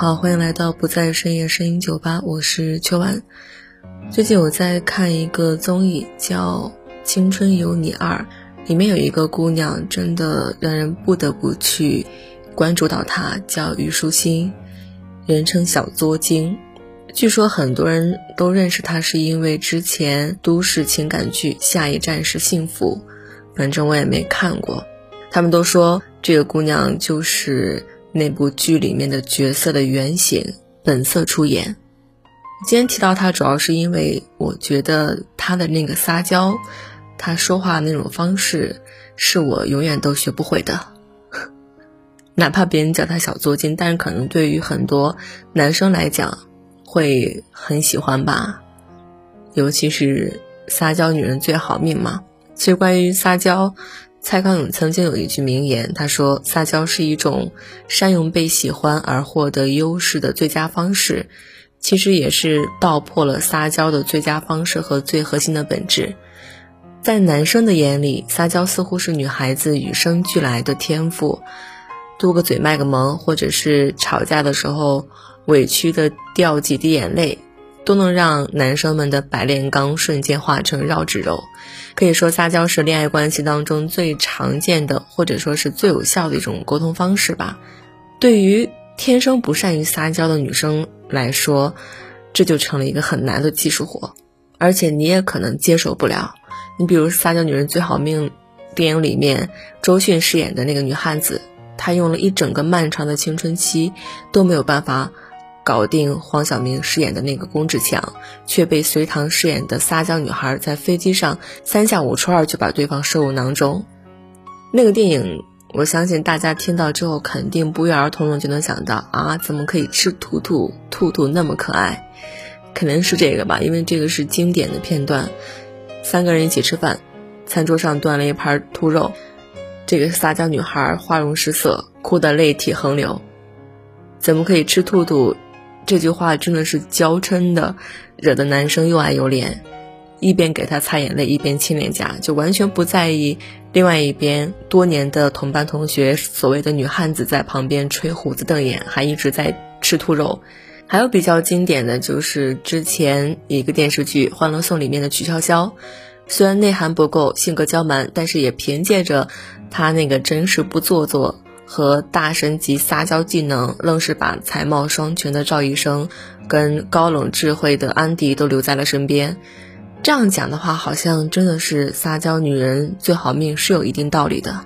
好，欢迎来到不在深夜声音酒吧，我是秋晚。最近我在看一个综艺，叫《青春有你二》，里面有一个姑娘，真的让人不得不去关注到她，叫虞书欣，人称小作精。据说很多人都认识她，是因为之前都市情感剧《下一站是幸福》，反正我也没看过。他们都说这个姑娘就是那部剧里面的角色的原型，本色出演。今天提到她，主要是因为我觉得她的那个撒娇，她说话那种方式，是我永远都学不会的。哪怕别人叫她小作精，但是可能对于很多男生来讲，会很喜欢吧。尤其是撒娇女人最好命嘛。其实关于撒娇。蔡康永曾经有一句名言，他说：“撒娇是一种善用被喜欢而获得优势的最佳方式。”其实也是道破了撒娇的最佳方式和最核心的本质。在男生的眼里，撒娇似乎是女孩子与生俱来的天赋，嘟个嘴、卖个萌，或者是吵架的时候委屈的掉几滴眼泪。都能让男生们的白炼钢瞬间化成绕指柔，可以说撒娇是恋爱关系当中最常见的，或者说是最有效的一种沟通方式吧。对于天生不善于撒娇的女生来说，这就成了一个很难的技术活，而且你也可能接受不了。你比如《撒娇女人最好命》电影里面，周迅饰演的那个女汉子，她用了一整个漫长的青春期都没有办法。搞定黄晓明饰演的那个龚志强，却被隋棠饰演的撒娇女孩在飞机上三下五除二就把对方收入囊中。那个电影，我相信大家听到之后肯定不约而同的就能想到啊，怎么可以吃兔兔？兔兔那么可爱，肯定是这个吧？因为这个是经典的片段。三个人一起吃饭，餐桌上端了一盘兔肉，这个撒娇女孩花容失色，哭得泪体横流。怎么可以吃兔兔？这句话真的是娇嗔的，惹得男生又爱又怜，一边给他擦眼泪，一边亲脸颊，就完全不在意另外一边多年的同班同学所谓的女汉子在旁边吹胡子瞪眼，还一直在吃兔肉。还有比较经典的就是之前一个电视剧《欢乐颂》里面的曲筱绡，虽然内涵不够，性格娇蛮，但是也凭借着她那个真实不做作。和大神级撒娇技能，愣是把才貌双全的赵医生跟高冷智慧的安迪都留在了身边。这样讲的话，好像真的是撒娇女人最好命是有一定道理的。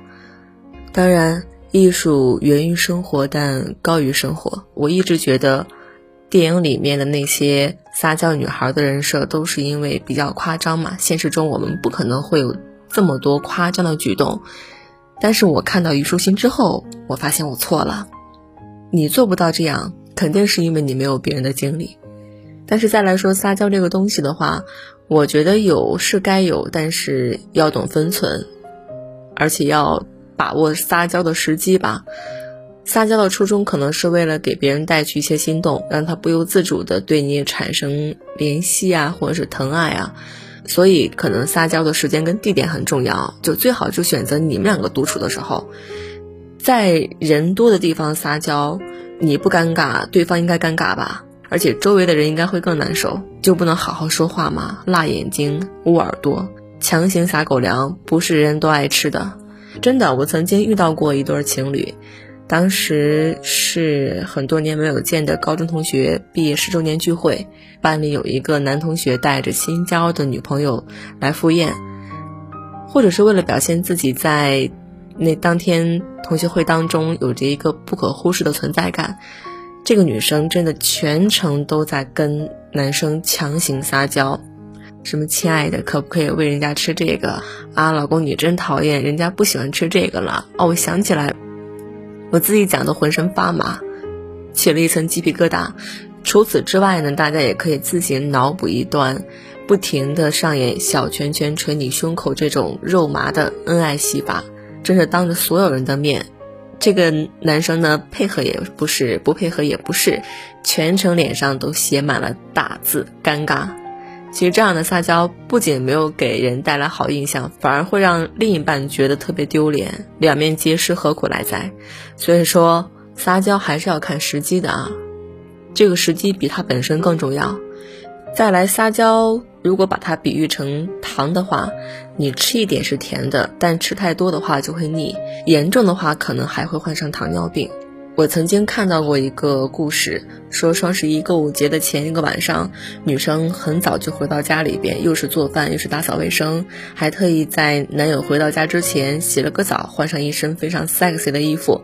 当然，艺术源于生活，但高于生活。我一直觉得，电影里面的那些撒娇女孩的人设都是因为比较夸张嘛。现实中我们不可能会有这么多夸张的举动。但是我看到虞书欣之后，我发现我错了。你做不到这样，肯定是因为你没有别人的经历。但是再来说撒娇这个东西的话，我觉得有是该有，但是要懂分寸，而且要把握撒娇的时机吧。撒娇的初衷可能是为了给别人带去一些心动，让他不由自主的对你产生怜惜啊，或者是疼爱啊。所以，可能撒娇的时间跟地点很重要，就最好就选择你们两个独处的时候，在人多的地方撒娇，你不尴尬，对方应该尴尬吧？而且周围的人应该会更难受，就不能好好说话吗？辣眼睛、捂耳朵，强行撒狗粮，不是人人都爱吃的。真的，我曾经遇到过一对情侣。当时是很多年没有见的高中同学毕业十周年聚会，班里有一个男同学带着新交的女朋友来赴宴，或者是为了表现自己在那当天同学会当中有着一个不可忽视的存在感，这个女生真的全程都在跟男生强行撒娇，什么亲爱的，可不可以喂人家吃这个啊？老公你真讨厌，人家不喜欢吃这个了。哦，我想起来，我自己讲的浑身发麻，起了一层鸡皮疙瘩。除此之外呢，大家也可以自行脑补一段，不停的上演小拳拳捶你胸口这种肉麻的恩爱戏法，真是当着所有人的面，这个男生呢配合也不是，不配合也不是，全程脸上都写满了大字尴尬。其实这样的撒娇不仅没有给人带来好印象，反而会让另一半觉得特别丢脸，两面皆失，何苦来哉？所以说撒娇还是要看时机的啊。这个时机比它本身更重要。再来撒娇，如果把它比喻成糖的话，你吃一点是甜的，但吃太多的话就会腻，严重的话可能还会患上糖尿病。我曾经看到过一个故事，说双十一购物节的前一个晚上，女生很早就回到家里边，又是做饭又是打扫卫生，还特意在男友回到家之前洗了个澡，换上一身非常 sexy 的衣服。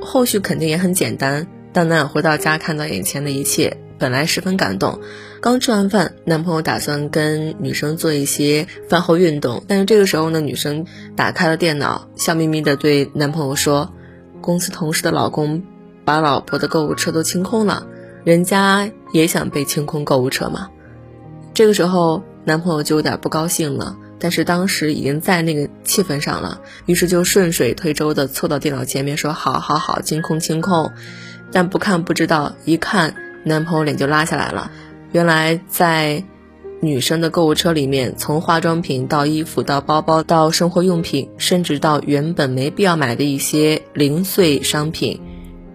后续肯定也很简单。当男友回到家，看到眼前的一切，本来十分感动。刚吃完饭，男朋友打算跟女生做一些饭后运动，但是这个时候呢，女生打开了电脑，笑眯眯的对男朋友说：“公司同事的老公把老婆的购物车都清空了，人家也想被清空购物车吗？”这个时候，男朋友就有点不高兴了。但是当时已经在那个气氛上了，于是就顺水推舟的凑到电脑前面说：“好好好，清空清空。”但不看不知道，一看男朋友脸就拉下来了。原来在女生的购物车里面，从化妆品到衣服到包包到生活用品，甚至到原本没必要买的一些零碎商品，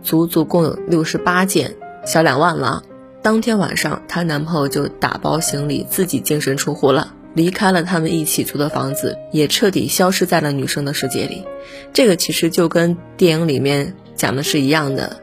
足足共有六十八件，小两万了。当天晚上，她男朋友就打包行李，自己净身出户了。离开了他们一起租的房子，也彻底消失在了女生的世界里。这个其实就跟电影里面讲的是一样的，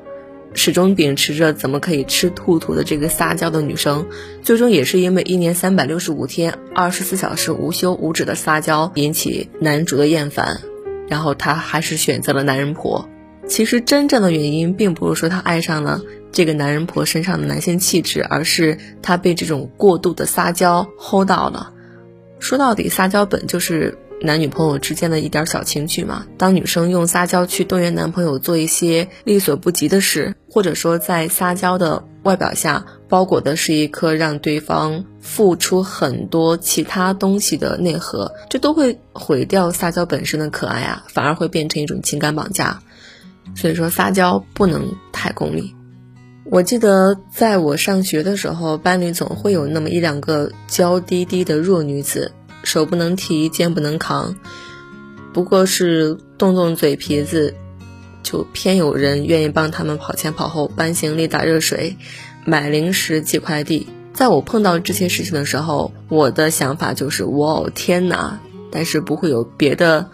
始终秉持着怎么可以吃兔兔的这个撒娇的女生，最终也是因为一年三百六十五天、二十四小时无休无止的撒娇，引起男主的厌烦，然后她还是选择了男人婆。其实真正的原因，并不是说她爱上了这个男人婆身上的男性气质，而是她被这种过度的撒娇 hold 到了。说到底，撒娇本就是男女朋友之间的一点小情趣嘛。当女生用撒娇去动员男朋友做一些力所不及的事，或者说在撒娇的外表下包裹的是一颗让对方付出很多其他东西的内核，这都会毁掉撒娇本身的可爱啊，反而会变成一种情感绑架。所以说，撒娇不能太功利。我记得在我上学的时候，班里总会有那么一两个娇滴滴的弱女子，手不能提，肩不能扛，不过是动动嘴皮子，就偏有人愿意帮他们跑前跑后，搬行李、打热水、买零食、寄快递。在我碰到这些事情的时候，我的想法就是哇天哪！但是不会有别的，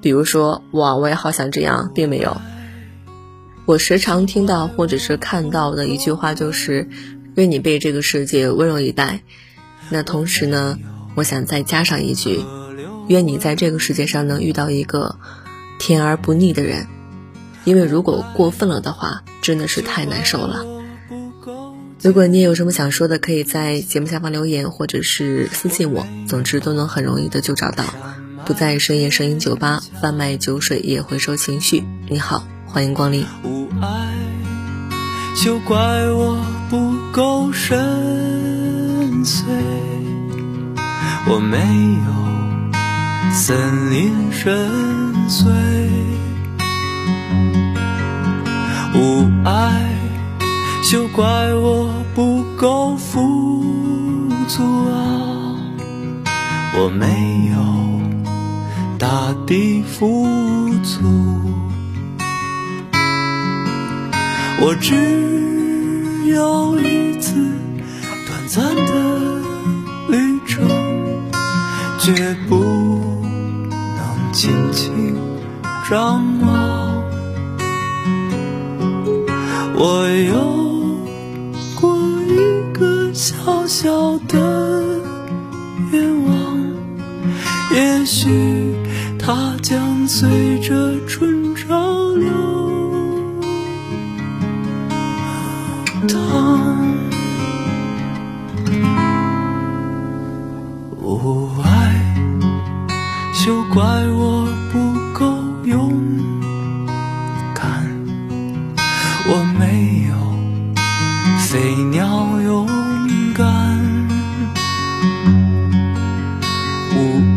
比如说哇我也好想这样，并没有。我时常听到或者是看到的一句话就是“愿你被这个世界温柔以待”。那同时呢，我想再加上一句：“愿你在这个世界上能遇到一个甜而不腻的人。”因为如果过分了的话，真的是太难受了。如果你也有什么想说的，可以在节目下方留言或者是私信我，总之都能很容易的就找到。不在深夜声音酒吧贩卖酒水，也回收情绪。你好。欢迎光临。爱，就怪我不够深邃。我没有森林深邃。无爱，就怪我不够富足啊！我没有大地富足。我只有一却不能轻轻张望。我有过一个小小的愿望，也许它将随着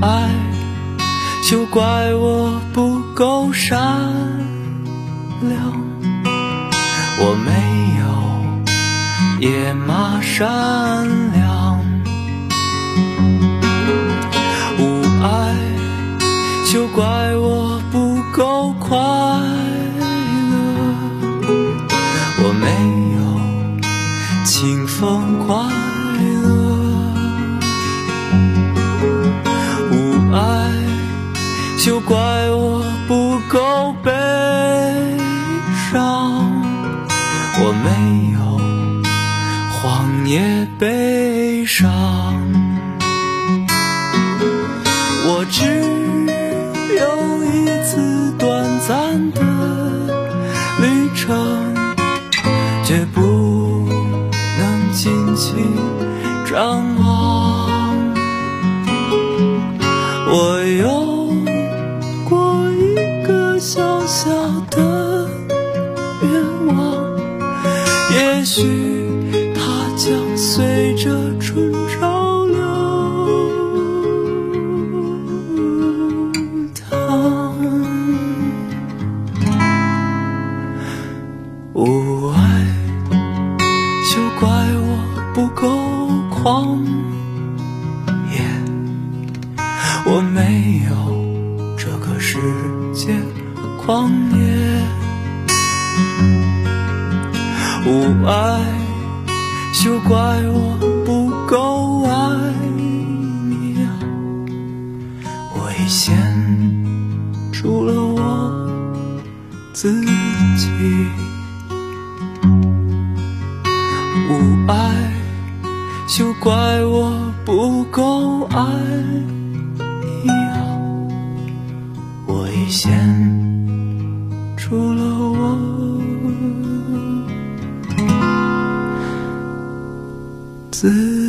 爱就怪我不够善良。我没有野马善良，无爱就怪我不够快乐。我没有清风快乐，就怪我不够悲伤。我没有荒野悲伤，我只有一次短暂的旅程，绝不能尽情张望。我休怪我不够爱你啊！危险除了我自己，无爱，休怪我不够爱自